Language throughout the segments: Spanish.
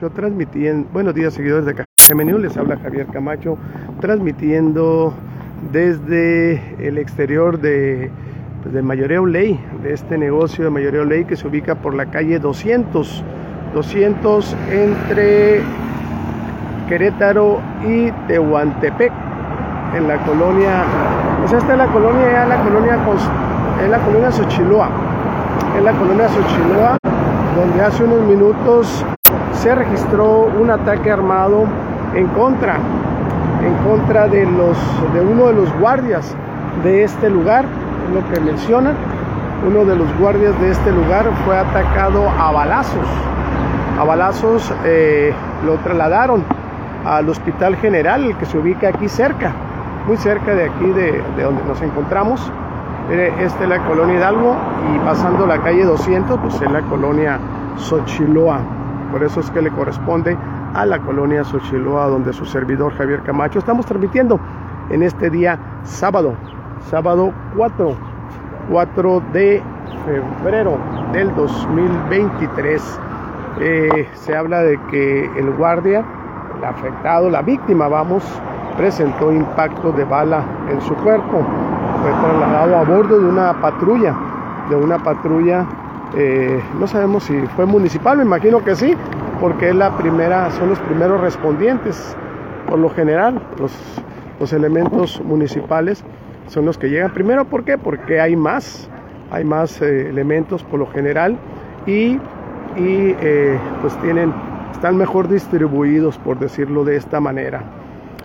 Yo transmitiendo, buenos días seguidores de News, les habla Javier Camacho, transmitiendo desde el exterior de, pues, de Mayoreo Ley, de este negocio de Mayoreo Ley que se ubica por la calle 200, 200 entre Querétaro y Tehuantepec, en la colonia, pues esta es la colonia, ya la colonia, es la colonia Xochiloa, es la colonia Xochiloa, donde hace unos minutos se registró un ataque armado en contra, en contra de, los, de uno de los guardias de este lugar, lo que mencionan. Uno de los guardias de este lugar fue atacado a balazos. A balazos eh, lo trasladaron al Hospital General, que se ubica aquí cerca, muy cerca de aquí de, de donde nos encontramos. Esta es la colonia Hidalgo y pasando la calle 200, pues es la colonia Xochiloa. Por eso es que le corresponde a la colonia Xochiloa, donde su servidor Javier Camacho estamos transmitiendo en este día sábado, sábado 4, 4 de febrero del 2023. Eh, se habla de que el guardia, el afectado, la víctima, vamos, presentó impacto de bala en su cuerpo. Fue trasladado a bordo de una patrulla, de una patrulla eh, no sabemos si fue municipal, me imagino que sí, porque es la primera, son los primeros respondientes. Por lo general, los, los elementos municipales son los que llegan primero. ¿Por qué? Porque hay más, hay más eh, elementos por lo general y, y eh, pues tienen, están mejor distribuidos, por decirlo de esta manera.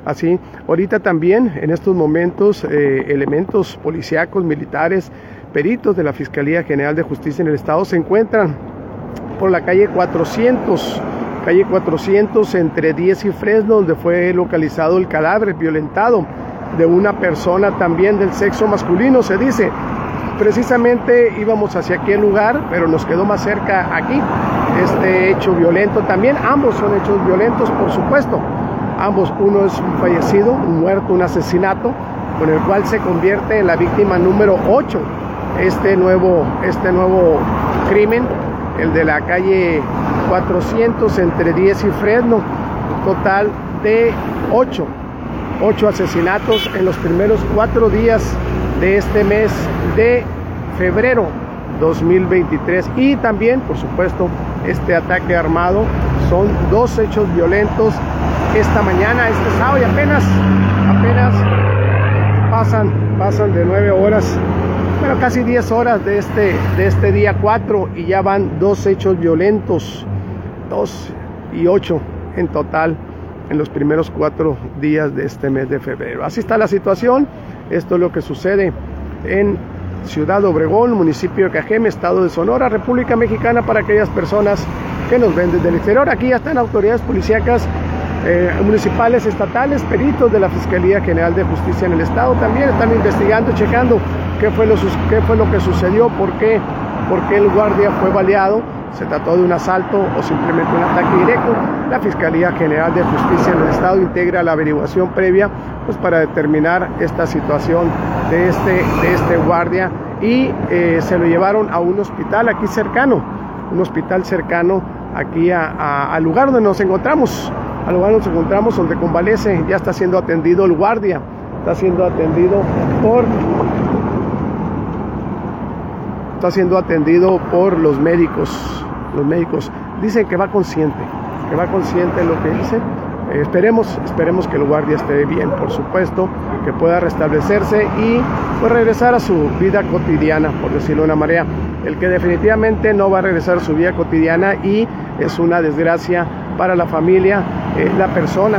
Así, ahorita también en estos momentos elementos policíacos, militares, peritos de la Fiscalía General de Justicia en el Estado se encuentran por la calle 400, calle 400 entre 10 y Fresno, donde fue localizado el cadáver violentado de una persona también del sexo masculino, se dice. Precisamente íbamos hacia aquel lugar, pero nos quedó más cerca aquí este hecho violento también. Ambos son hechos violentos, por supuesto. Ambos, uno es un fallecido, un muerto, un asesinato, con el cual se convierte en la víctima número 8 este nuevo, este nuevo crimen, el de la calle 400 entre 10 y Fresno, total de 8, 8 asesinatos en los primeros cuatro días de este mes de febrero 2023 y también por supuesto este ataque armado. Son dos hechos violentos esta mañana este sábado y apenas apenas pasan pasan de 9 horas bueno, casi 10 horas de este, de este día 4 y ya van dos hechos violentos, 2 y 8 en total en los primeros cuatro días de este mes de febrero. Así está la situación, esto es lo que sucede en Ciudad Obregón, municipio de Cajeme, estado de Sonora, República Mexicana, para aquellas personas que nos ven desde el exterior. Aquí ya están autoridades policíacas eh, municipales, estatales, peritos de la Fiscalía General de Justicia en el Estado también están investigando, checando qué fue lo, qué fue lo que sucedió, por qué, por qué el guardia fue baleado, se trató de un asalto o simplemente un ataque directo. La Fiscalía General de Justicia en el Estado integra la averiguación previa pues, para determinar esta situación de este, de este guardia y eh, se lo llevaron a un hospital aquí cercano, un hospital cercano aquí al lugar donde nos encontramos al lugar nos encontramos donde convalece, ya está siendo atendido el guardia, está siendo atendido por está siendo atendido por los médicos. Los médicos dicen que va consciente, que va consciente lo que dicen. Eh, esperemos, esperemos que el guardia esté bien, por supuesto, que pueda restablecerse y pues, regresar a su vida cotidiana, por decirlo de una manera. El que definitivamente no va a regresar a su vida cotidiana y es una desgracia para la familia, eh, la persona,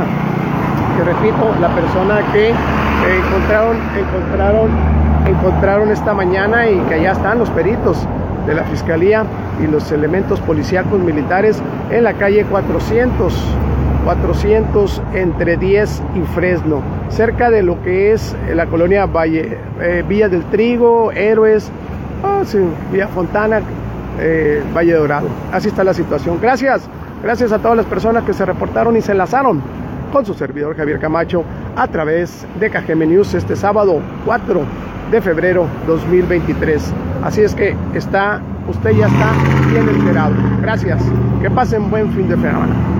que repito, la persona que encontraron, encontraron, encontraron esta mañana y que allá están los peritos de la Fiscalía y los elementos policíacos militares en la calle 400, 400 entre 10 y Fresno, cerca de lo que es la colonia Valle, eh, Villa del Trigo, Héroes, oh, Villa Fontana, eh, Valle Dorado. Así está la situación. Gracias. Gracias a todas las personas que se reportaron y se enlazaron con su servidor Javier Camacho a través de KGM News este sábado 4 de febrero 2023. Así es que está usted ya está bien enterado. Gracias. Que pasen buen fin de semana.